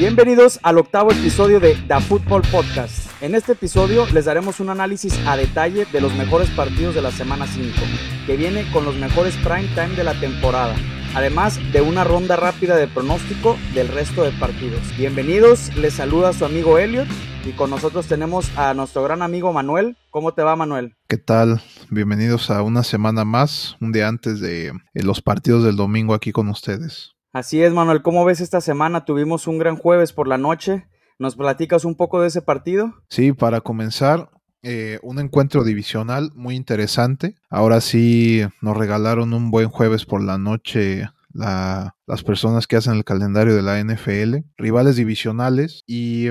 Bienvenidos al octavo episodio de The Football Podcast. En este episodio les daremos un análisis a detalle de los mejores partidos de la semana 5, que viene con los mejores prime time de la temporada, además de una ronda rápida de pronóstico del resto de partidos. Bienvenidos, les saluda su amigo Elliot y con nosotros tenemos a nuestro gran amigo Manuel. ¿Cómo te va Manuel? ¿Qué tal? Bienvenidos a una semana más, un día antes de eh, los partidos del domingo aquí con ustedes. Así es, Manuel. ¿Cómo ves esta semana? Tuvimos un gran jueves por la noche. ¿Nos platicas un poco de ese partido? Sí, para comenzar, eh, un encuentro divisional muy interesante. Ahora sí nos regalaron un buen jueves por la noche las personas que hacen el calendario de la NFL, rivales divisionales y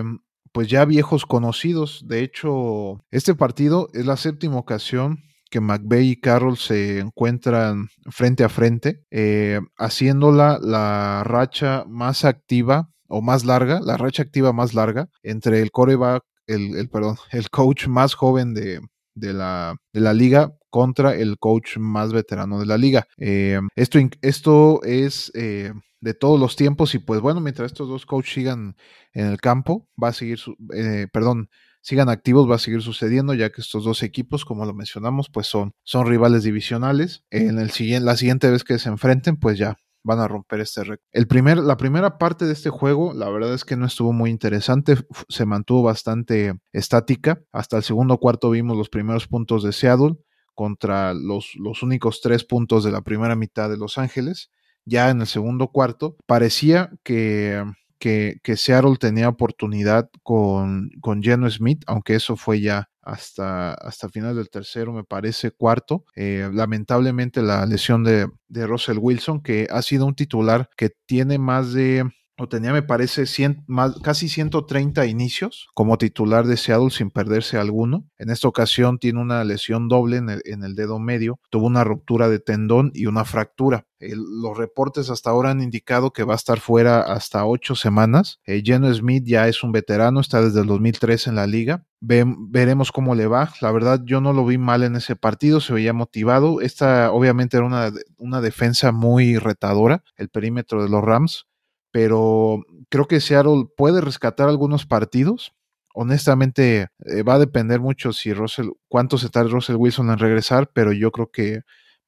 pues ya viejos conocidos. De hecho, este partido es la séptima ocasión que McVeigh y Carroll se encuentran frente a frente, eh, haciéndola la racha más activa o más larga, la racha activa más larga entre el coreback, el, el perdón, el coach más joven de, de, la, de la liga contra el coach más veterano de la liga. Eh, esto, esto es eh, de todos los tiempos y pues bueno, mientras estos dos coaches sigan en el campo, va a seguir, su, perdón, sigan activos va a seguir sucediendo, ya que estos dos equipos, como lo mencionamos, pues son, son rivales divisionales. En el siguiente, la siguiente vez que se enfrenten, pues ya van a romper este récord. El primer, la primera parte de este juego, la verdad es que no estuvo muy interesante, se mantuvo bastante estática. Hasta el segundo cuarto vimos los primeros puntos de Seattle contra los, los únicos tres puntos de la primera mitad de Los Ángeles. Ya en el segundo cuarto, parecía que que, Seattle tenía oportunidad con, con Geno Smith, aunque eso fue ya hasta, hasta final del tercero, me parece, cuarto. Eh, lamentablemente la lesión de, de Russell Wilson, que ha sido un titular que tiene más de o tenía, me parece, casi 130 inicios como titular de Seattle sin perderse alguno. En esta ocasión tiene una lesión doble en el, dedo medio, tuvo una ruptura de tendón y una fractura. los reportes hasta ahora han indicado que va a estar fuera hasta ocho semanas. Eh, Geno Smith ya es un veterano, está desde el 2003 en la liga. veremos cómo le va. La verdad, yo no lo vi mal en ese partido, se veía motivado. Esta obviamente era una, una defensa muy retadora, el perímetro de los Rams pero creo que Seattle puede rescatar algunos partidos. Honestamente, eh, va a depender mucho si Russell, cuánto se tarda Russell Wilson en regresar, pero yo creo que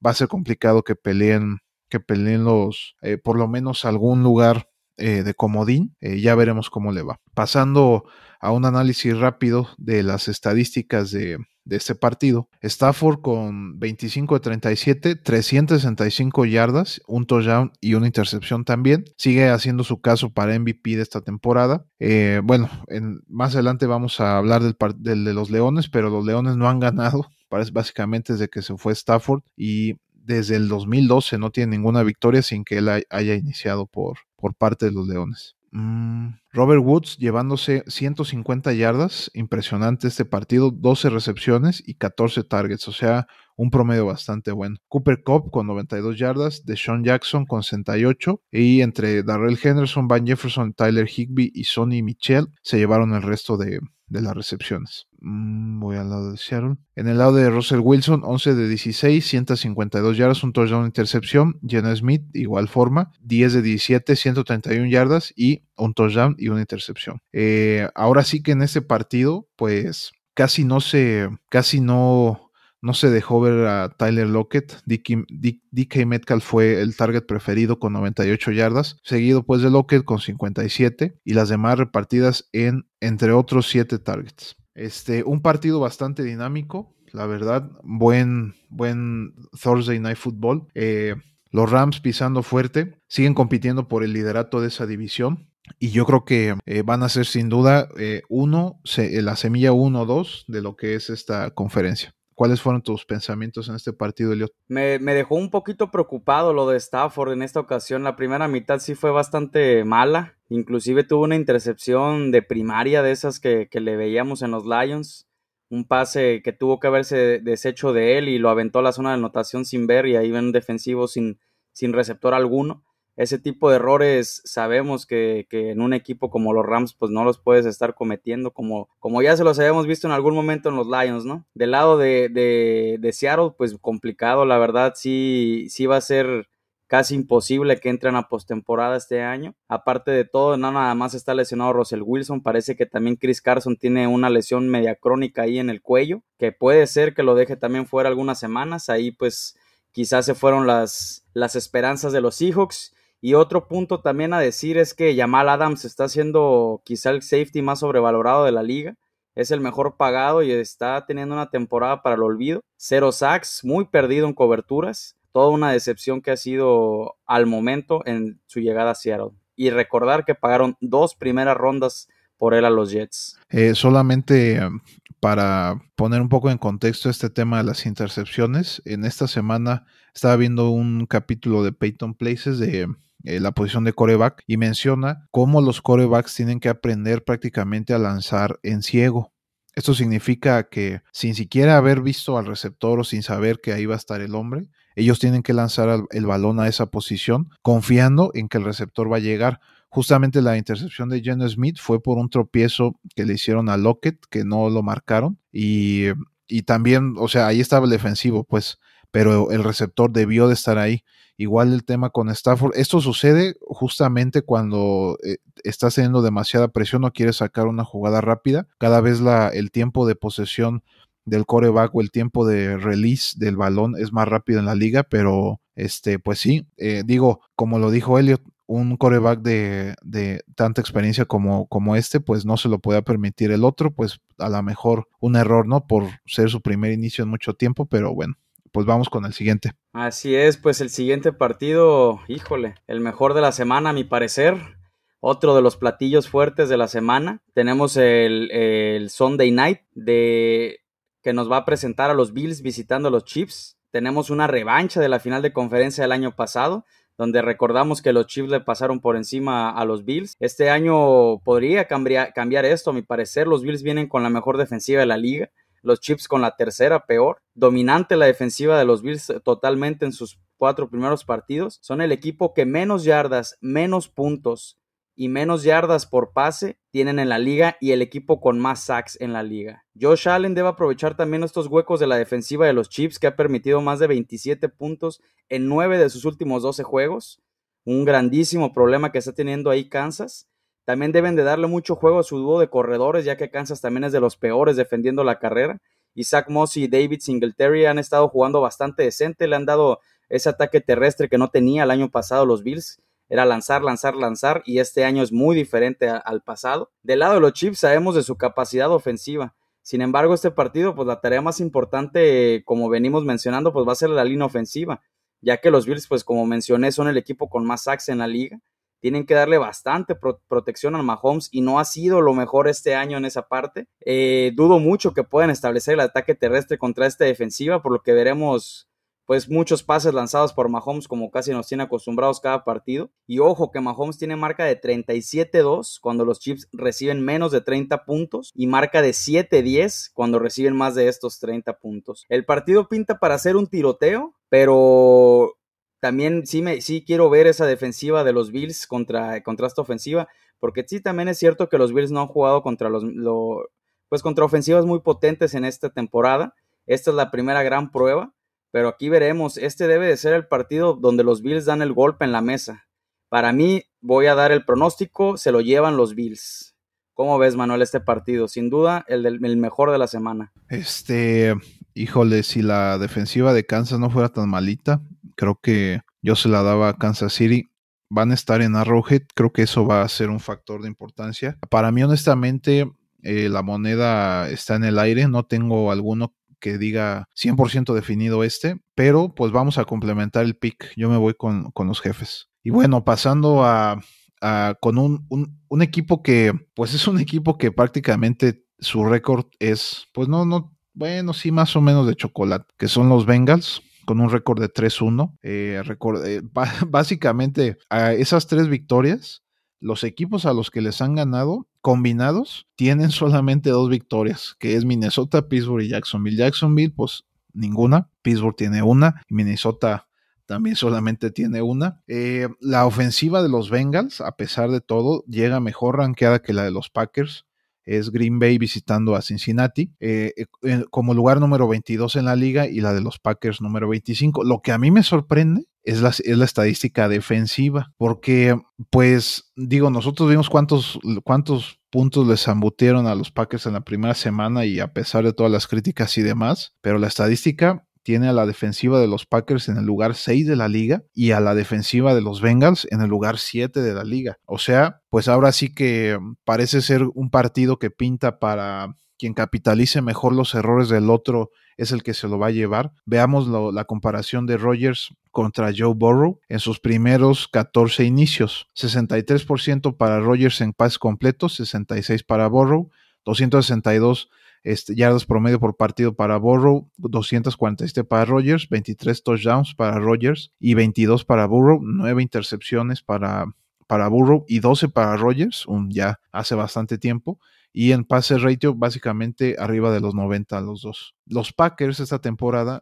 va a ser complicado que peleen, que peleen los, eh, por lo menos algún lugar eh, de comodín. ya veremos cómo le va. Pasando a un análisis rápido de las estadísticas de, de este partido. Stafford con 25 de 37, 365 yardas, un touchdown y una intercepción también. Sigue haciendo su caso para MVP de esta temporada. Eh, bueno, en, más adelante vamos a hablar del, de los Leones, pero los Leones no han ganado, básicamente desde que se fue Stafford y desde el 2012 no tiene ninguna victoria sin que él haya iniciado por, por parte de los Leones. Mm, Robert Woods llevándose 150 yardas, impresionante este partido, 12 recepciones y 14 targets, o sea, un promedio bastante bueno. Cooper Cup con 92 yardas, Deshaun Jackson con 68 y entre Darrell Henderson, Van Jefferson, Tyler Higby y Sonny Michel se llevaron el resto de, de las recepciones. Mm, voy al lado de Seattle. En el lado de Russell Wilson, 11 de 16, 152 yardas, un touchdown intercepción. Jenna Smith, igual forma, 10 de 17, 131 yardas y un touchdown y una intercepción. Eh, ahora sí que en este partido, pues casi no se, casi no, no se dejó ver a Tyler Lockett. DK, Metcalf fue el target preferido con 98 yardas, seguido pues de Lockett con 57 y las demás repartidas en entre otros 7 targets. Este, un partido bastante dinámico, la verdad, buen, buen Thursday Night Football. Eh, los Rams pisando fuerte, siguen compitiendo por el liderato de esa división. Y yo creo que eh, van a ser sin duda eh, uno, la semilla 1-2 de lo que es esta conferencia. ¿Cuáles fueron tus pensamientos en este partido, Eliot? Me, me, dejó un poquito preocupado lo de Stafford en esta ocasión. La primera mitad sí fue bastante mala. Inclusive tuvo una intercepción de primaria de esas que, que le veíamos en los Lions. Un pase que tuvo que haberse deshecho de él y lo aventó a la zona de anotación sin ver y ahí ven defensivo sin, sin receptor alguno ese tipo de errores sabemos que, en un equipo como los Rams pues no los puedes estar cometiendo como, como ya se los habíamos visto en algún momento en los Lions, ¿no? Del lado de, de, Seattle pues complicado, la verdad sí, sí va a ser casi imposible que entren a postemporada este año. Aparte de todo, no nada más está lesionado Russell Wilson, parece que también Chris Carson tiene una lesión media crónica ahí en el cuello, que puede ser que lo deje también fuera algunas semanas. Ahí pues quizás se fueron las, las esperanzas de los Seahawks. Y otro punto también a decir es que Jamal Adams está siendo quizá el safety más sobrevalorado de la liga. Es el mejor pagado y está teniendo una temporada para el olvido. Cero sacks, muy perdido en coberturas toda una decepción que ha sido al momento en su llegada a Seattle. Y recordar que pagaron dos primeras rondas por él a los Jets. Eh, solamente um, para poner un poco en contexto este tema de las intercepciones, en esta semana estaba viendo un capítulo de Peyton Places de eh, la posición de coreback y menciona cómo los corebacks tienen que aprender prácticamente a lanzar en ciego. Esto significa que sin siquiera haber visto al receptor o sin saber que ahí va a estar el hombre, ellos tienen que lanzar el balón a esa posición confiando en que el receptor va a llegar. Justamente la intercepción de Jenner Smith fue por un tropiezo que le hicieron a Lockett, que no lo marcaron. Y, y también, o sea, ahí estaba el defensivo, pues, pero el receptor debió de estar ahí. Igual el tema con Stafford. Esto sucede justamente cuando eh, estás teniendo demasiada presión o quieres sacar una jugada rápida. Cada vez la, el tiempo de posesión del coreback o el tiempo de release del balón es más rápido en la liga, pero este, pues sí, eh, digo, como lo dijo Elliot, un coreback de, de, tanta experiencia como, como este, pues no se lo puede permitir el otro, pues a lo mejor un error, ¿no? Por ser su primer inicio en mucho tiempo, pero bueno, pues vamos con el siguiente. Así es, pues el siguiente partido, híjole, el mejor de la semana a mi parecer. Otro de los platillos fuertes de la semana. Tenemos el, el Sunday Night de que nos va a presentar a los Bills visitando a los Chiefs. Tenemos una revancha de la final de conferencia del año pasado, donde recordamos que los Chiefs le pasaron por encima a los Bills. Este año podría cambiar, cambiar esto, a mi parecer. Los Bills vienen con la mejor defensiva de la liga los Chiefs con la tercera peor. Dominante la defensiva de los Bills totalmente en sus cuatro primeros partidos. Son el equipo que menos yardas, menos puntos y menos yardas por pase tienen en la liga y el equipo con más sacks en la liga. Josh Allen debe aprovechar también estos huecos de la defensiva de los Chiefs que ha permitido más de 27 puntos en 9 de sus últimos 12 juegos. Un grandísimo problema que está teniendo ahí Kansas. También deben de darle mucho juego a su dúo de corredores, ya que Kansas también es de los peores defendiendo la carrera. Isaac Moss y David Singletary han estado jugando bastante decente, le han dado ese ataque terrestre que no tenía el año pasado los Bills era lanzar, lanzar, lanzar y este año es muy diferente al pasado. Del lado de los Chiefs sabemos de su capacidad ofensiva. Sin embargo, este partido, pues la tarea más importante, como venimos mencionando, pues va a ser la línea ofensiva, ya que los Bills, pues como mencioné, son el equipo con más sacks en la liga. Tienen que darle bastante protección al Mahomes y no ha sido lo mejor este año en esa parte. Eh, dudo mucho que puedan establecer el ataque terrestre contra esta defensiva, por lo que veremos pues muchos pases lanzados por Mahomes como casi nos tiene acostumbrados cada partido. Y ojo que Mahomes tiene marca de 37-2 cuando los Chiefs reciben menos de 30 puntos y marca de 7-10 cuando reciben más de estos 30 puntos. El partido pinta para hacer un tiroteo, pero también sí, me, sí quiero ver esa defensiva de los Bills contra, contra esta ofensiva, porque sí también es cierto que los Bills no han jugado contra los... pues contra ofensivas muy potentes en esta temporada. Esta es la primera gran prueba pero aquí veremos, este debe de ser el partido donde los Bills dan el golpe en la mesa. Para mí, voy a dar el pronóstico, se lo llevan los Bills. ¿Cómo ves, Manuel, este partido? Sin duda, el, del, mejor de la semana. Este, híjole, si la defensiva de Kansas no fuera tan malita, creo que yo se la daba a Kansas City. Van a estar en Arrowhead, creo que eso va a ser un factor de importancia. Para mí, honestamente, eh, la moneda está en el aire, no tengo alguno que diga 100% definido este, pero pues vamos a complementar el pick. Yo me voy con, los jefes. Y bueno, pasando a, con un, un, equipo que, pues es un equipo que prácticamente su récord es, pues no, no, bueno, sí, más o menos de chocolate, que son los Bengals con un récord de 3-1. Eh, eh, básicamente, a esas tres victorias, los equipos a los que les han ganado combinados tienen solamente dos victorias, que es Minnesota, Pittsburgh y Jacksonville. Jacksonville, pues ninguna. Pittsburgh tiene una. Minnesota también solamente tiene una. Eh, la ofensiva de los Bengals, a pesar de todo, llega mejor rankeada que la de los Packers. Es Green Bay visitando a Cincinnati eh, eh, como lugar número 22 en la liga y la de los Packers número 25. Lo que a mí me sorprende es la, es la estadística defensiva, porque pues digo, nosotros vimos cuántos, cuántos puntos les zambutieron a los Packers en la primera semana y a pesar de todas las críticas y demás, pero la estadística tiene a la defensiva de los Packers en el lugar 6 de la liga y a la defensiva de los Bengals en el lugar 7 de la liga. O sea, pues ahora sí que parece ser un partido que pinta para quien capitalice mejor los errores del otro es el que se lo va a llevar. Veamos la comparación de Rogers contra Joe Burrow en sus primeros 14 inicios. 63% para Rogers en pases completos, 66 para Burrow, 262 este, yardas promedio por partido para Burrow, 247 para Rogers, 23 touchdowns para Rogers y 22 para Burrow, 9 intercepciones para, para Burrow y 12 para Rogers, un ya hace bastante tiempo y en pase ratio básicamente arriba de los 90 a los dos. Los Packers esta temporada,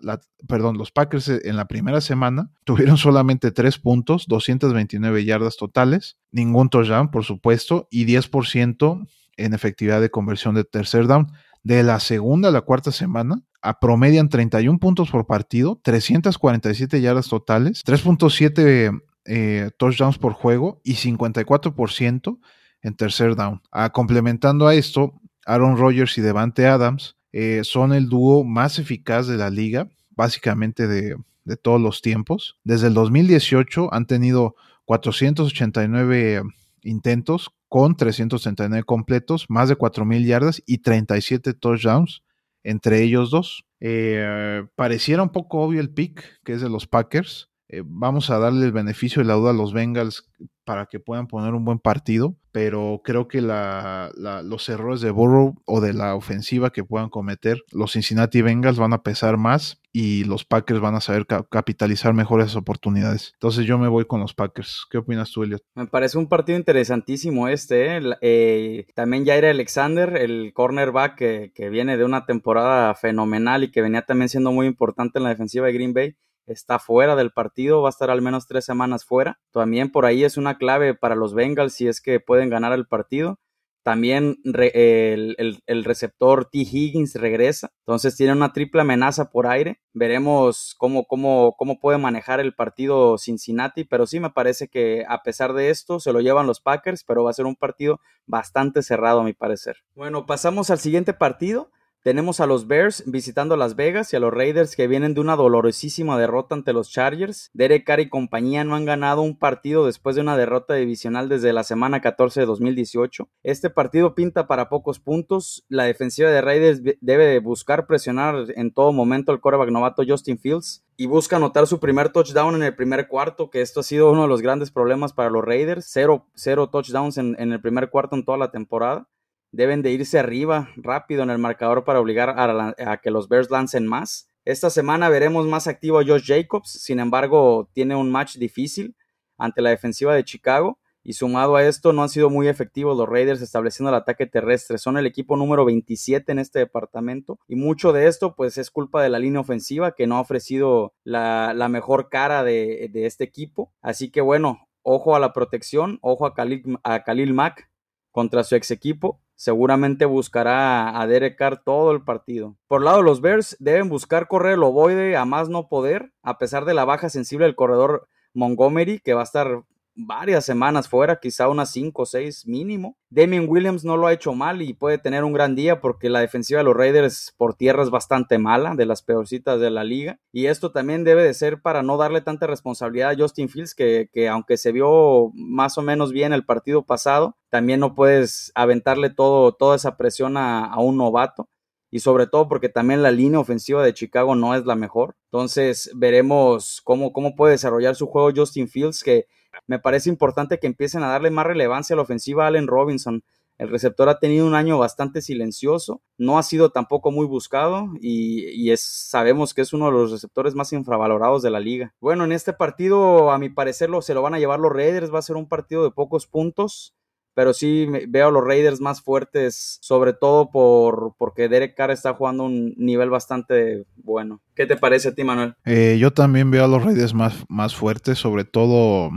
perdón, los Packers en la primera semana tuvieron solamente 3 puntos, 229 yardas totales, ningún touchdown por supuesto y 10% en efectividad de conversión de tercer down. De la segunda a la cuarta semana, promedian 31 puntos por partido, 347 yardas totales, 3.7 eh, touchdowns por juego y 54% en tercer down. Ah, complementando a esto, Aaron Rodgers y Devante Adams eh, son el dúo más eficaz de la liga, básicamente de, de todos los tiempos. Desde el 2018 han tenido 489 intentos con 339 completos, más de 4.000 yardas y 37 touchdowns entre ellos dos. Eh, pareciera un poco obvio el pick, que es de los Packers. Eh, vamos a darle el beneficio de la duda a los Bengals para que puedan poner un buen partido, pero creo que los errores de Burrow o de la ofensiva que puedan cometer los Cincinnati Bengals van a pesar más y los Packers van a saber capitalizar mejor esas oportunidades. Entonces yo me voy con los Packers. ¿Qué opinas tú, Elliot? Me parece un partido interesantísimo este. ¿eh? Eh, también Jair Alexander, el cornerback que, que viene de una temporada fenomenal y que venía también siendo muy importante en la defensiva de Green Bay está fuera del partido, va a estar al menos tres semanas fuera. También por ahí es una clave para los Bengals si es que pueden ganar el partido. También el, receptor T. Higgins regresa, entonces tiene una triple amenaza por aire. Veremos cómo, cómo, cómo puede manejar el partido Cincinnati, pero sí me parece que a pesar de esto se lo llevan los Packers, pero va a ser un partido bastante cerrado a mi parecer. Bueno, pasamos al siguiente partido. Tenemos a los Bears visitando Las Vegas y a los Raiders que vienen de una dolorosísima derrota ante los Chargers. Derek Carr y compañía no han ganado un partido después de una derrota divisional desde la semana 14 de 2018. Este partido pinta para pocos puntos. La defensiva de Raiders debe buscar presionar en todo momento al quarterback novato Justin Fields y busca anotar su primer touchdown en el primer cuarto, que esto ha sido uno de los grandes problemas para los Raiders. Cero, cero touchdowns en el primer cuarto en toda la temporada deben de irse arriba rápido en el marcador para obligar a, que los Bears lancen más. Esta semana veremos más activo a Josh Jacobs, sin embargo tiene un match difícil ante la defensiva de Chicago y sumado a esto no han sido muy efectivos los Raiders estableciendo el ataque terrestre. Son el equipo número 27 en este departamento y mucho de esto pues es culpa de la línea ofensiva que no ha ofrecido la, mejor cara de, este equipo. Así que bueno, ojo a la protección, ojo a Khalil, a Khalil Mack contra su ex equipo seguramente buscará a Derek Carr todo el partido. Por lado, los Bears deben buscar correr el ovoide a más no poder, a pesar de la baja sensible del corredor Montgomery, que va a estar varias semanas fuera, quizá unas 5 o 6 mínimo. Damien Williams no lo ha hecho mal y puede tener un gran día porque la defensiva de los Raiders por tierra es bastante mala, de las peorcitas de la liga. Y esto también debe de ser para no darle tanta responsabilidad a Justin Fields, que, que aunque se vio más o menos bien el partido pasado, también no puedes aventarle todo, toda esa presión a, a un novato y sobre todo porque también la línea ofensiva de Chicago no es la mejor. Entonces veremos cómo, cómo puede desarrollar su juego Justin Fields, que me parece importante que empiecen a darle más relevancia a la ofensiva a Allen Robinson. El receptor ha tenido un año bastante silencioso, no ha sido tampoco muy buscado y, es, sabemos que es uno de los receptores más infravalorados de la liga. Bueno, en este partido, a mi parecer, lo, se lo van a llevar los Raiders, va a ser un partido de pocos puntos pero sí veo a los Raiders más fuertes, sobre todo por porque Derek Carr está jugando un nivel bastante bueno. ¿Qué te parece a ti, Manuel? Eh, yo también veo a los Raiders más, más fuertes, sobre todo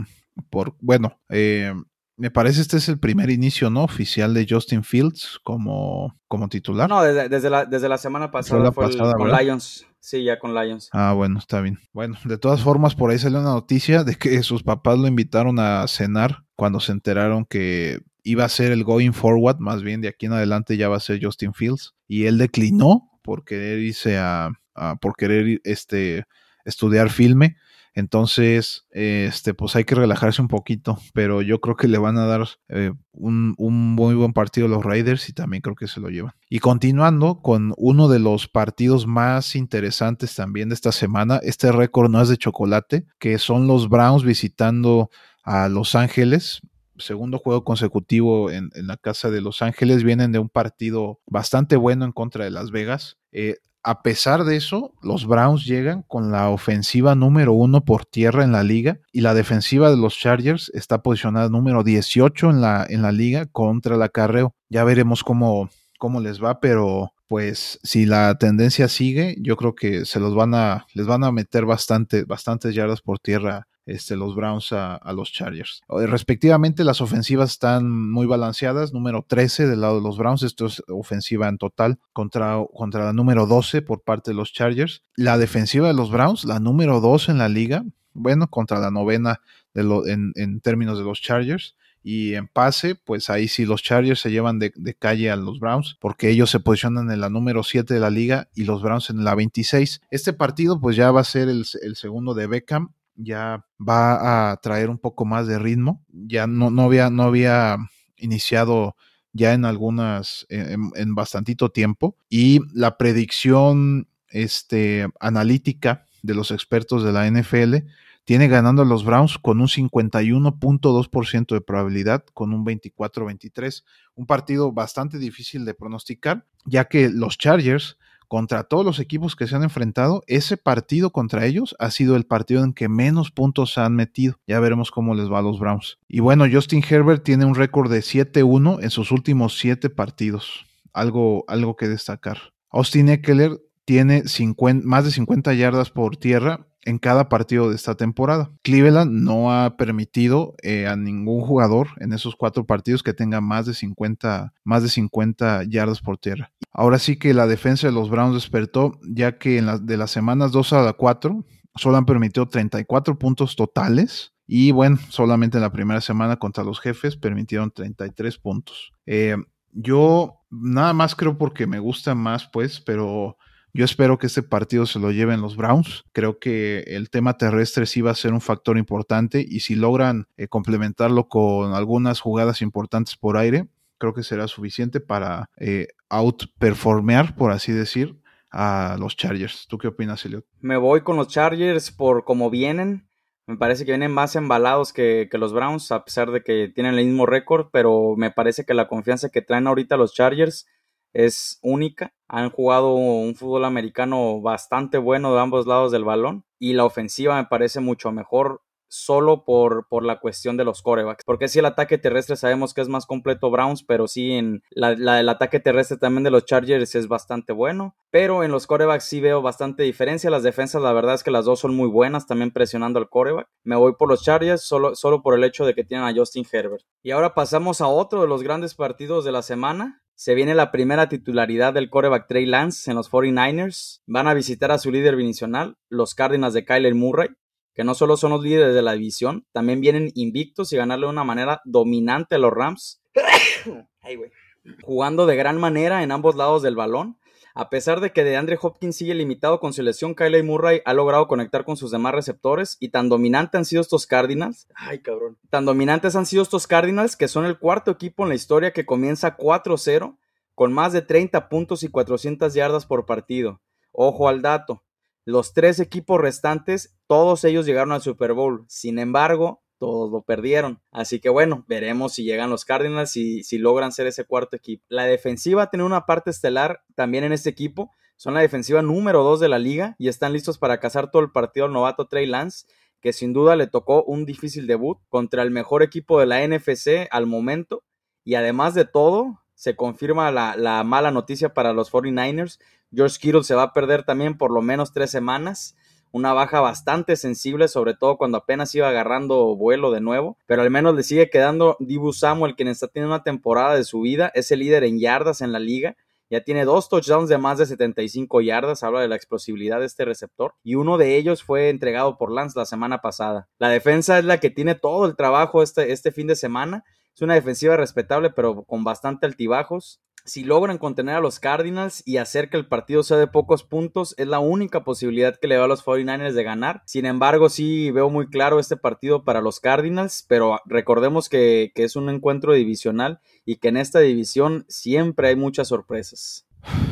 por, bueno, eh, me parece este es el primer inicio, ¿no? Oficial de Justin Fields como, como titular. No, desde, la, desde la semana pasada fue con Lions. Sí, ya con Lions. Ah, bueno, está bien. Bueno, de todas formas, por ahí salió una noticia de que sus papás lo invitaron a cenar cuando se enteraron que iba a ser el going forward, más bien de aquí en adelante ya va a ser Justin Fields. Y él declinó por querer irse a, a por querer este, estudiar filme. Entonces, este, pues hay que relajarse un poquito, pero yo creo que le van a dar eh, un, un, muy buen partido a los Raiders y también creo que se lo llevan. Y continuando con uno de los partidos más interesantes también de esta semana, este récord no es de chocolate, que son los Browns visitando a Los Ángeles segundo juego consecutivo en, en, la casa de Los Ángeles. Vienen de un partido bastante bueno en contra de Las Vegas. Eh, a pesar de eso, los Browns llegan con la ofensiva número uno por tierra en la liga y la defensiva de los Chargers está posicionada número 18 en la, en la liga contra el acarreo. Ya veremos cómo, cómo les va, pero pues si la tendencia sigue, yo creo que se los van a, les van a meter bastante, bastantes yardas por tierra este, los Browns a, los Chargers. Respectivamente, las ofensivas están muy balanceadas. Número 13 del lado de los Browns, esto es ofensiva en total, contra, contra la número 12 por parte de los Chargers. La defensiva de los Browns, la número 2 en la liga, bueno, contra la novena de en, términos de los Chargers. Y en pase, pues ahí sí los Chargers se llevan de, de, calle a los Browns, porque ellos se posicionan en la número 7 de la liga y los Browns en la 26. Este partido, pues ya va a ser el, el segundo de Beckham ya va a traer un poco más de ritmo. Ya no, no, había, no había iniciado ya en algunas, en, en bastantito tiempo. Y la predicción este, analítica de los expertos de la NFL tiene ganando a los Browns con un 51.2% de probabilidad, con un 24-23. Un partido bastante difícil de pronosticar, ya que los Chargers contra todos los equipos que se han enfrentado, ese partido contra ellos ha sido el partido en que menos puntos se han metido. Ya veremos cómo les va a los Browns. Y bueno, Justin Herbert tiene un récord de 7-1 en sus últimos 7 partidos. Algo, algo que destacar. Austin Eckler tiene 50, más de 50 yardas por tierra en cada partido de esta temporada. Cleveland no ha permitido eh, a ningún jugador en esos cuatro partidos que tenga más de 50, más de 50 yardas por tierra. Ahora sí que la defensa de los Browns despertó, ya que en la, de las semanas 2 a la 4 solo han permitido 34 puntos totales. Y bueno, solamente en la primera semana contra los jefes permitieron 33 puntos. Eh, yo nada más creo porque me gusta más, pues, pero yo espero que este partido se lo lleven los Browns. Creo que el tema terrestre sí va a ser un factor importante y si logran eh, complementarlo con algunas jugadas importantes por aire, creo que será suficiente para eh, outperformear, por así decir, a los Chargers. ¿Tú qué opinas, Elliot? Me voy con los Chargers por cómo vienen. Me parece que vienen más embalados que, que, los Browns, a pesar de que tienen el mismo récord, pero me parece que la confianza que traen ahorita los Chargers es única. Han jugado un fútbol americano bastante bueno de ambos lados del balón y la ofensiva me parece mucho mejor solo por, por la cuestión de los corebacks. Porque si el ataque terrestre sabemos que es más completo Browns, pero sí en la, la, el ataque terrestre también de los Chargers es bastante bueno. Pero en los corebacks sí veo bastante diferencia. Las defensas, la verdad es que las dos son muy buenas, también presionando al coreback. Me voy por los Chargers solo, solo por el hecho de que tienen a Justin Herbert. Y ahora pasamos a otro de los grandes partidos de la semana. Se viene la primera titularidad del coreback Trey Lance en los 49ers. Van a visitar a su líder divisional, los Cardinals de Kyler Murray, que no solo son los líderes de la división, también vienen invictos y ganarle de una manera dominante a los Rams. Jugando de gran manera en ambos lados del balón. A pesar de que DeAndre Hopkins sigue limitado con su lesión, Kyler Murray ha logrado conectar con sus demás receptores y tan dominantes han sido estos Cardinals. Ay, cabrón. Tan dominantes han sido estos Cardinals que son el cuarto equipo en la historia que comienza 4-0 con más de 30 puntos y 400 yardas por partido. Ojo al dato. Los tres equipos restantes, todos ellos llegaron al Super Bowl. Sin embargo, todos lo perdieron. Así que bueno, veremos si llegan los Cardinals y si logran ser ese cuarto equipo. La defensiva tiene una parte estelar también en este equipo. Son la defensiva número 2 de la liga y están listos para cazar todo el partido al novato Trey Lance, que sin duda le tocó un difícil debut contra el mejor equipo de la NFC al momento. Y además de todo, se confirma la, la mala noticia para los 49ers. George Kittle se va a perder también por lo menos tres semanas una baja bastante sensible, sobre todo cuando apenas iba agarrando vuelo de nuevo, pero al menos le sigue quedando Dibu Samuel, quien está teniendo una temporada de su vida, es el líder en yardas en la liga Ya tiene dos touchdowns de más de 75 yardas, habla de la explosividad de este receptor, y uno de ellos fue entregado por Lance la semana pasada. La defensa es la que tiene todo el trabajo este, este fin de semana. Es una defensiva respetable, pero con bastante altibajos si logran contener a los Cardinals y hacer que el partido sea de pocos puntos, es la única posibilidad que le da a los 49ers de ganar. Sin embargo, sí veo muy claro este partido para los Cardinals, pero recordemos que, que es un encuentro divisional y que en esta división siempre hay muchas sorpresas.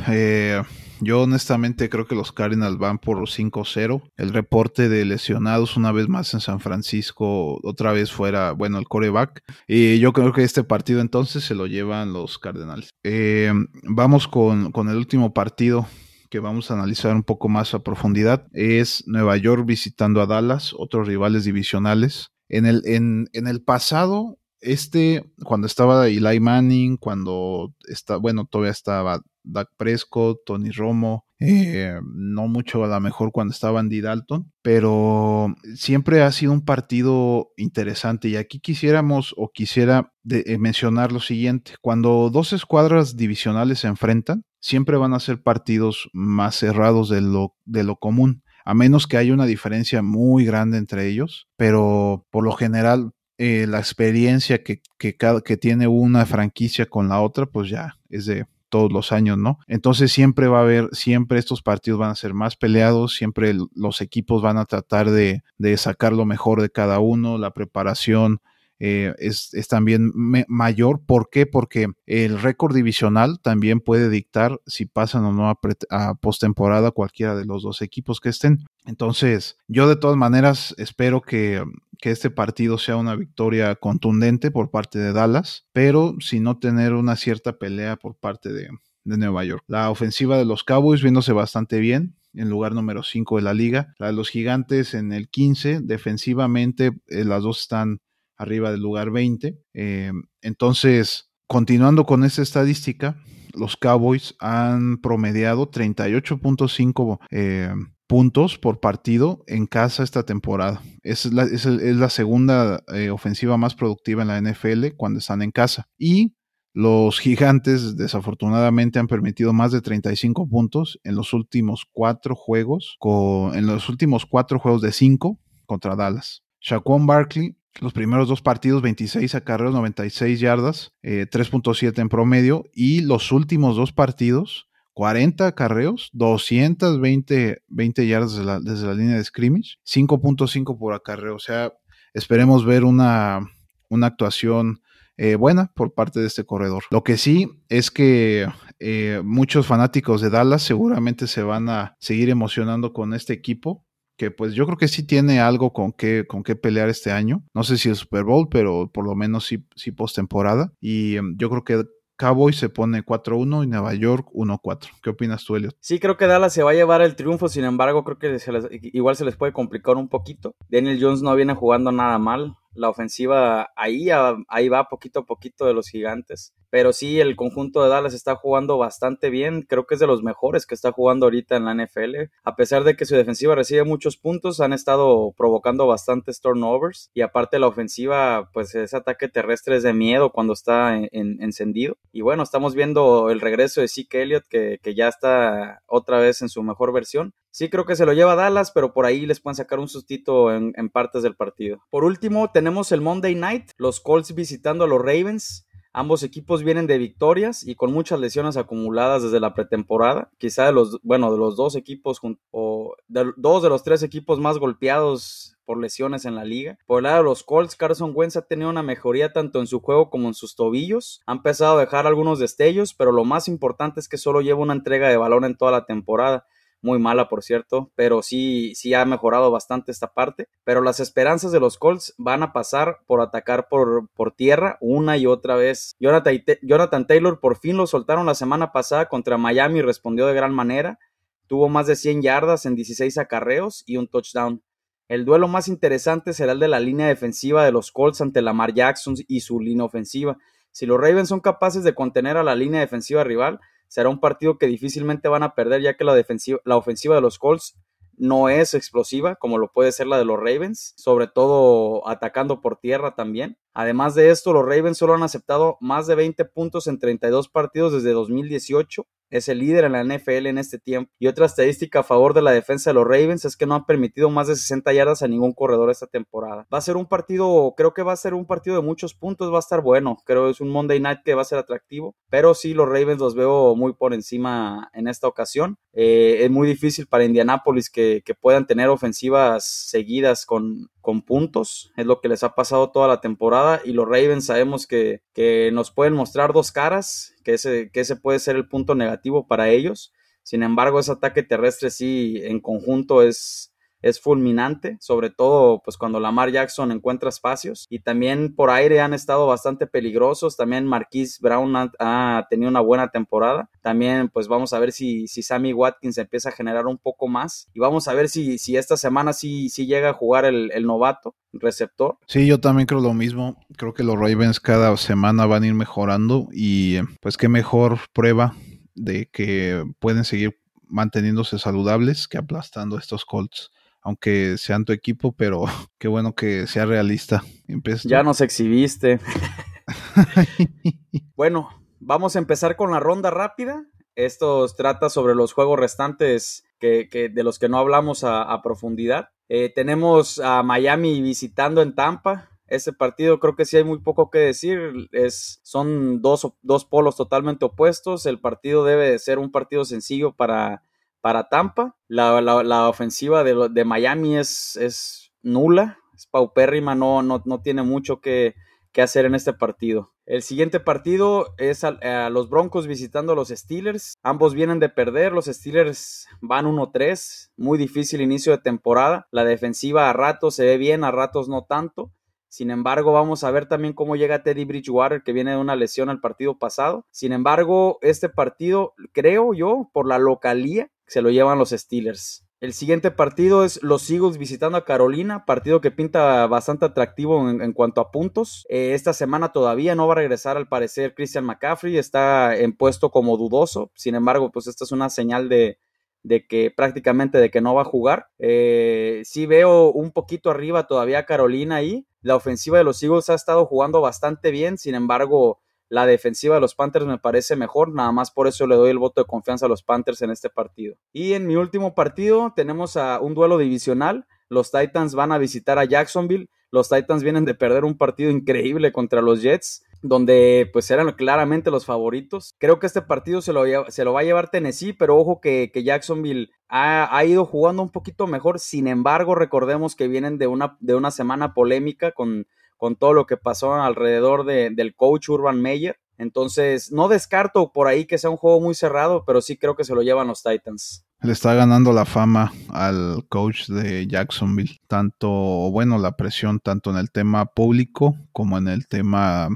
Eh, yo honestamente creo que los Cardinals van por 5-0. El reporte de lesionados una vez más en San Francisco, otra vez fuera, bueno, el coreback. Y yo creo que este partido entonces se lo llevan los Cardinals. Eh, vamos con, con el último partido que vamos a analizar un poco más a profundidad. Es Nueva York visitando a Dallas, otros rivales divisionales. En el, en, en el pasado, este, cuando estaba Eli Manning, cuando está, bueno, todavía estaba Dak Prescott, Tony Romo, eh, no mucho a lo mejor cuando estaba Andy Dalton, pero siempre ha sido un partido interesante. Y aquí quisiéramos o quisiera eh, mencionar lo siguiente, cuando dos escuadras divisionales se enfrentan, siempre van a ser partidos más cerrados de lo, de lo común a menos que haya una diferencia muy grande entre ellos, pero por lo general eh, la experiencia que, que, que tiene una franquicia con la otra, pues ya es de todos los años, ¿no? Entonces siempre va a haber, siempre estos partidos van a ser más peleados, siempre los equipos van a tratar de, sacar lo mejor de cada uno, la preparación, eh, es, también mayor. ¿Por qué? Porque el récord divisional también puede dictar si pasan o no a, postemporada cualquiera de los dos equipos que estén. Entonces, yo de todas maneras espero que, que este partido sea una victoria contundente por parte de Dallas, pero si no tener una cierta pelea por parte de, de Nueva York. La ofensiva de los Cowboys viéndose bastante bien, en lugar número 5 de la liga. La de los Gigantes en el 15. Defensivamente, eh, las dos están arriba del lugar 20. Eh, entonces, continuando con esta estadística, los Cowboys han promediado 38.5 eh, puntos por partido en casa esta temporada. Es la, segunda eh, ofensiva más productiva en la NFL cuando están en casa. Y los gigantes desafortunadamente han permitido más de 35 puntos en los últimos cuatro juegos, en los últimos cuatro juegos de cinco contra Dallas. Shaquan Barkley los primeros dos partidos, 26 acarreos, 96 yardas, 3.7 eh, en promedio. Y los últimos dos partidos, 40 acarreos, 220 20 yardas desde la, línea de scrimmage, 5.5 por acarreo. O sea, esperemos ver una, una actuación eh, buena por parte de este corredor. Lo que sí es que eh, muchos fanáticos de Dallas seguramente se van a seguir emocionando con este equipo pues yo creo que sí tiene algo con qué, con qué pelear este año. No sé si el Super Bowl, pero por lo menos sí, sí postemporada. Y em, yo creo que Cowboys se pone 4-1 y Nueva York 1-4. ¿Qué opinas tú, Elliot? Sí, creo que Dallas se va a llevar el triunfo, sin embargo, creo que igual se les puede complicar un poquito. Daniel Jones no viene jugando nada mal. La ofensiva ahí, ahí va poquito a poquito de los gigantes pero sí, el conjunto de Dallas está jugando bastante bien, creo que es de los mejores que está jugando ahorita en la NFL, a pesar de que su defensiva recibe muchos puntos, han estado provocando bastantes turnovers y aparte la ofensiva, pues ese ataque terrestre es de miedo cuando está encendido. Y bueno, estamos viendo el regreso de Zeke Elliott que, que ya está otra vez en su mejor versión. Sí, creo que se lo lleva Dallas, pero por ahí les pueden sacar un sustito en, en partes del partido. Por último, tenemos el Monday Night, los Colts visitando a los Ravens. Ambos equipos vienen de victorias y con muchas lesiones acumuladas desde la pretemporada. Quizá de los, bueno, de los dos equipos o de, dos de los tres equipos más golpeados por lesiones en la liga. Por el lado de los Colts, Carson Wentz ha tenido una mejoría tanto en su juego como en sus tobillos. Ha empezado a dejar algunos destellos, pero lo más importante es que solo lleva una entrega de balón en toda la temporada muy mala por cierto, pero sí, sí ha mejorado bastante esta parte. Pero las esperanzas de los Colts van a pasar por atacar por, por tierra una y otra vez. Jonathan, Taylor por fin lo soltaron la semana pasada contra Miami y respondió de gran manera. Tuvo más de 100 yardas en 16 acarreos y un touchdown. El duelo más interesante será el de la línea defensiva de los Colts ante Lamar Jackson y su línea ofensiva. Si los Ravens son capaces de contener a la línea defensiva rival, será un partido que difícilmente van a perder ya que la, defensiva, la ofensiva de los Colts no es explosiva como lo puede ser la de los Ravens, sobre todo atacando por tierra también. Además de esto, los Ravens solo han aceptado más de 20 puntos en 32 partidos desde 2018 es el líder en la NFL en este tiempo. Y otra estadística a favor de la defensa de los Ravens es que no han permitido más de 60 yardas a ningún corredor esta temporada. Va a ser un partido, creo que va a ser un partido de muchos puntos, va a estar bueno. Creo que es un Monday Night que va a ser atractivo, pero sí los Ravens los veo muy por encima en esta ocasión. Eh, es muy difícil para Indianapolis que, que puedan tener ofensivas seguidas con, con puntos, es lo que les ha pasado toda la temporada y los Ravens sabemos que, que nos pueden mostrar dos caras, que ese, que ese puede ser el punto negativo para ellos. Sin embargo, ese ataque terrestre sí en conjunto es, es fulminante, sobre todo pues cuando Lamar Jackson encuentra espacios. Y también por aire han estado bastante peligrosos, también Marquise Brown ha, tenido una buena temporada, también pues vamos a ver si, si Sammy Watkins empieza a generar un poco más. Y vamos a ver si, si esta semana sí, sí llega a jugar el, el novato receptor. Sí, yo también creo lo mismo, creo que los Ravens cada semana van a ir mejorando y pues qué mejor prueba de que pueden seguir manteniéndose saludables que aplastando estos Colts aunque sean tu equipo, pero qué bueno que sea realista. ya nos exhibiste. bueno, vamos a empezar con la ronda rápida. Esto trata sobre los juegos restantes que, de los que no hablamos a, profundidad. Eh, tenemos a Miami visitando en Tampa. Ese partido creo que sí hay muy poco que decir. Es, son dos, dos polos totalmente opuestos. El partido debe ser un partido sencillo para, para Tampa. La, la, ofensiva de, de Miami es, es, nula, es paupérrima, no, no, no tiene mucho que, que, hacer en este partido. El siguiente partido es a, los Broncos visitando a los Steelers. Ambos vienen de perder, los Steelers van 1-3, muy difícil inicio de temporada. La defensiva a ratos se ve bien, a ratos no tanto. Sin embargo, vamos a ver también cómo llega Teddy Bridgewater, que viene de una lesión al partido pasado. Sin embargo, este partido, creo yo, por la localía, se lo llevan los Steelers. El siguiente partido es los Eagles visitando a Carolina, partido que pinta bastante atractivo en, cuanto a puntos. Eh, esta semana todavía no va a regresar al parecer Christian McCaffrey, está en puesto como dudoso. Sin embargo, pues esta es una señal de, de que prácticamente de que no va a jugar. Eh, sí veo un poquito arriba todavía Carolina ahí. La ofensiva de los Eagles ha estado jugando bastante bien, sin embargo, la defensiva de los Panthers me parece mejor, nada más por eso le doy el voto de confianza a los Panthers en este partido. Y en mi último partido tenemos a un duelo divisional. Los Titans van a visitar a Jacksonville. Los Titans vienen de perder un partido increíble contra los Jets donde pues eran claramente los favoritos. Creo que este partido se lo, se lo va a llevar Tennessee, pero ojo que, Jacksonville ha, ido jugando un poquito mejor. Sin embargo, recordemos que vienen de una, de una semana polémica con, con todo lo que pasó alrededor del coach Urban Meyer. Entonces, no descarto por ahí que sea un juego muy cerrado, pero sí creo que se lo llevan los Titans. Le está ganando la fama al coach de Jacksonville, tanto, bueno, la presión tanto en el tema público como en el tema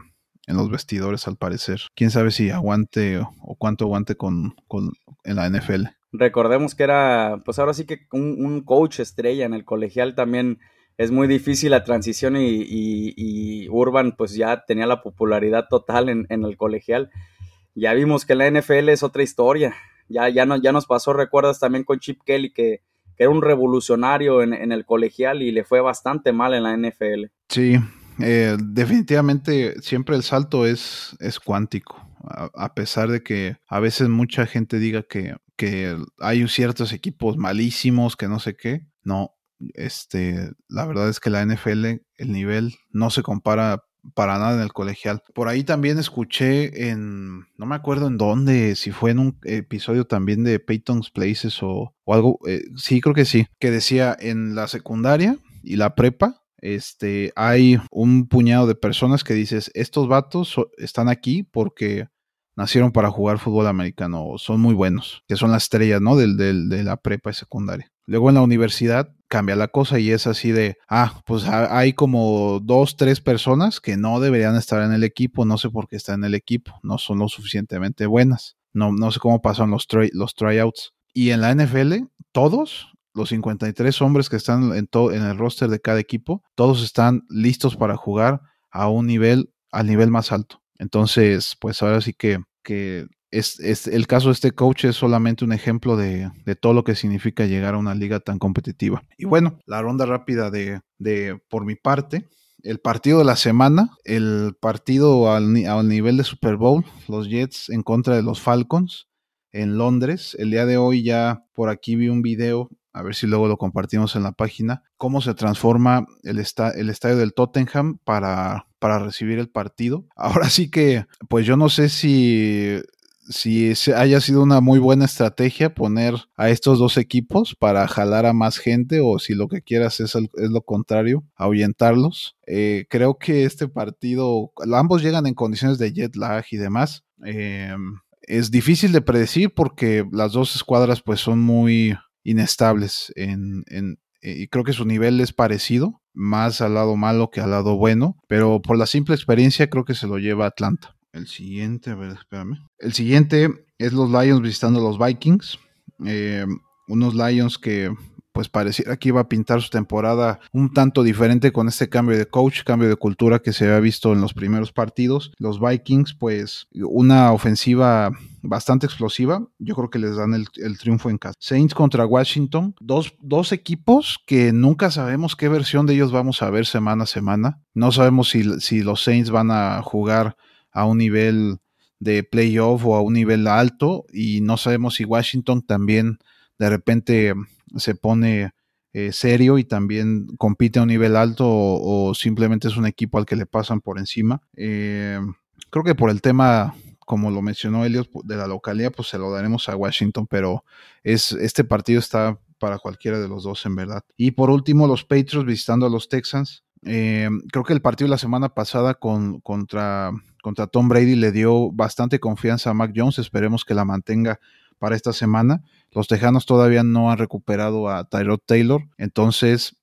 en los vestidores al parecer. Quién sabe si aguante o cuánto aguante con, con en la NFL. Recordemos que era, pues ahora sí que un, coach estrella en el colegial también es muy difícil la transición y, Urban pues ya tenía la popularidad total en, el colegial. Ya vimos que la NFL es otra historia. Ya, ya, no, ya nos pasó, recuerdas también con Chip Kelly que, que era un revolucionario en, en el colegial y le fue bastante mal en la NFL. Sí, eh, definitivamente siempre el salto es, es cuántico, a, pesar de que a veces mucha gente diga que, que hay ciertos equipos malísimos, que no sé qué. No, este, la verdad es que la NFL, el nivel no se compara para nada en el colegial. Por ahí también escuché en, no me acuerdo en dónde, si fue en un episodio también de Peyton's Places o, algo, eh, sí, creo que sí, que decía en la secundaria y la prepa este, hay un puñado de personas que dices, estos vatos están aquí porque nacieron para jugar fútbol americano, son muy buenos, que son las estrellas, ¿no? Del, de la prepa y secundaria. Luego en la universidad cambia la cosa y es así de, ah, pues hay como dos, tres personas que no deberían estar en el equipo, no sé por qué están en el equipo, no son lo suficientemente buenas, no, no sé cómo pasan los, los tryouts. Y en la NFL, todos los 53 hombres que están en, en el roster de cada equipo, todos están listos para jugar a un nivel, al nivel más alto. Entonces, pues ahora sí que, que es, el caso de este coach es solamente un ejemplo de, de, todo lo que significa llegar a una liga tan competitiva. Y bueno, la ronda rápida de, de por mi parte, el partido de la semana, el partido al, al nivel de Super Bowl, los Jets en contra de los Falcons. en Londres. El día de hoy ya por aquí vi un video, a ver si luego lo compartimos en la página, cómo se transforma el, el estadio del Tottenham para, para recibir el partido. Ahora sí que, pues yo no sé si si haya sido una muy buena estrategia poner a estos dos equipos para jalar a más gente o si lo que quieras es, lo contrario, ahuyentarlos. Eh, creo que este partido, ambos llegan en condiciones de jet lag y demás. Em, es difícil de predecir porque las dos escuadras pues son muy inestables en, en, eh, y creo que su nivel es parecido, más al lado malo que al lado bueno, pero por la simple experiencia creo que se lo lleva Atlanta. El siguiente, a ver, espérame. El siguiente es los Lions visitando a los Vikings. Eh, unos Lions que pues pareciera que iba a pintar su temporada un tanto diferente con este cambio de coach, cambio de cultura que se había visto en los primeros partidos. Los Vikings, pues una ofensiva bastante explosiva. Yo creo que les dan el, triunfo en casa. Saints contra Washington. Dos, dos, equipos que nunca sabemos qué versión de ellos vamos a ver semana a semana. No sabemos si, si los Saints van a jugar a un nivel de playoff o a un nivel alto y no sabemos si Washington también de repente se pone eh, serio y también compite a un nivel alto o, simplemente es un equipo al que le pasan por encima. Eh, creo que por el tema, como lo mencionó Elliot, de la localidad, pues se lo daremos a Washington, pero es, este partido está para cualquiera de los dos en verdad. Y por último, los Patriots visitando a los Texans. Eh, creo que el partido de la semana pasada con, contra, contra Tom Brady le dio bastante confianza a Mac Jones. Esperemos que la mantenga para esta semana. Los Tejanos todavía no han recuperado a Tyrod Taylor. Entonces,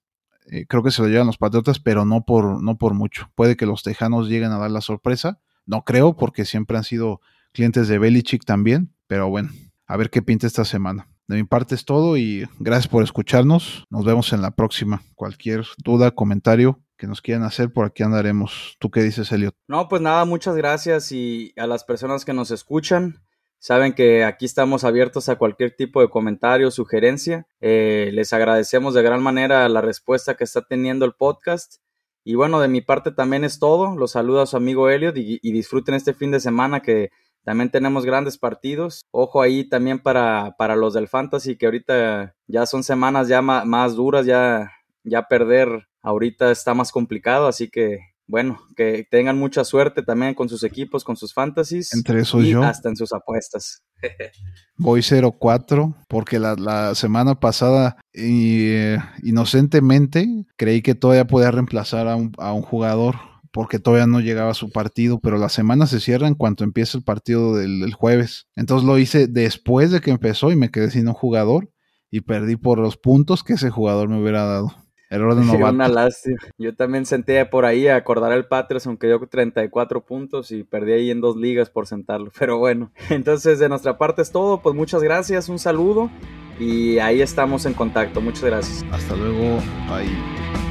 eh, creo que se lo llevan los Patriotas, pero no por, no por mucho. Puede que los Tejanos lleguen a dar la sorpresa. No creo, porque siempre han sido clientes de Belichick también. Pero bueno, a ver qué pinta esta semana. De mi parte es todo y gracias por escucharnos. Nos vemos en la próxima. Cualquier duda, comentario que nos quieran hacer, por aquí andaremos. ¿Tú qué dices, Elliot? No, pues nada, muchas gracias y a las personas que nos escuchan. Saben que aquí estamos abiertos a cualquier tipo de comentario, sugerencia. Eh, les agradecemos de gran manera la respuesta que está teniendo el podcast. Y bueno, de mi parte también es todo. Los saluda a su amigo Elliot y, disfruten este fin de semana que también tenemos grandes partidos. Ojo ahí también para, para los del Fantasy, que ahorita ya son semanas ya más, duras, ya, ya perder ahorita está más complicado, así que bueno, que tengan mucha suerte también con sus equipos, con sus fantasies. Entre eso y yo. Hasta en sus apuestas. Voy 0-4 porque la, semana pasada eh, inocentemente creí que todavía podía reemplazar a un, a un jugador porque todavía no llegaba su partido, pero la semana se cierra en cuanto empieza el partido del, jueves. Entonces lo hice después de que empezó y me quedé sin un jugador y perdí por los puntos que ese jugador me hubiera dado. Error de novato. una lástima. Yo también senté por ahí a acordar el Patriots, aunque dio 34 puntos y perdí ahí en dos ligas por sentarlo. Pero bueno, entonces de nuestra parte es todo. Pues muchas gracias, un saludo y ahí estamos en contacto. Muchas gracias. Hasta luego. Bye.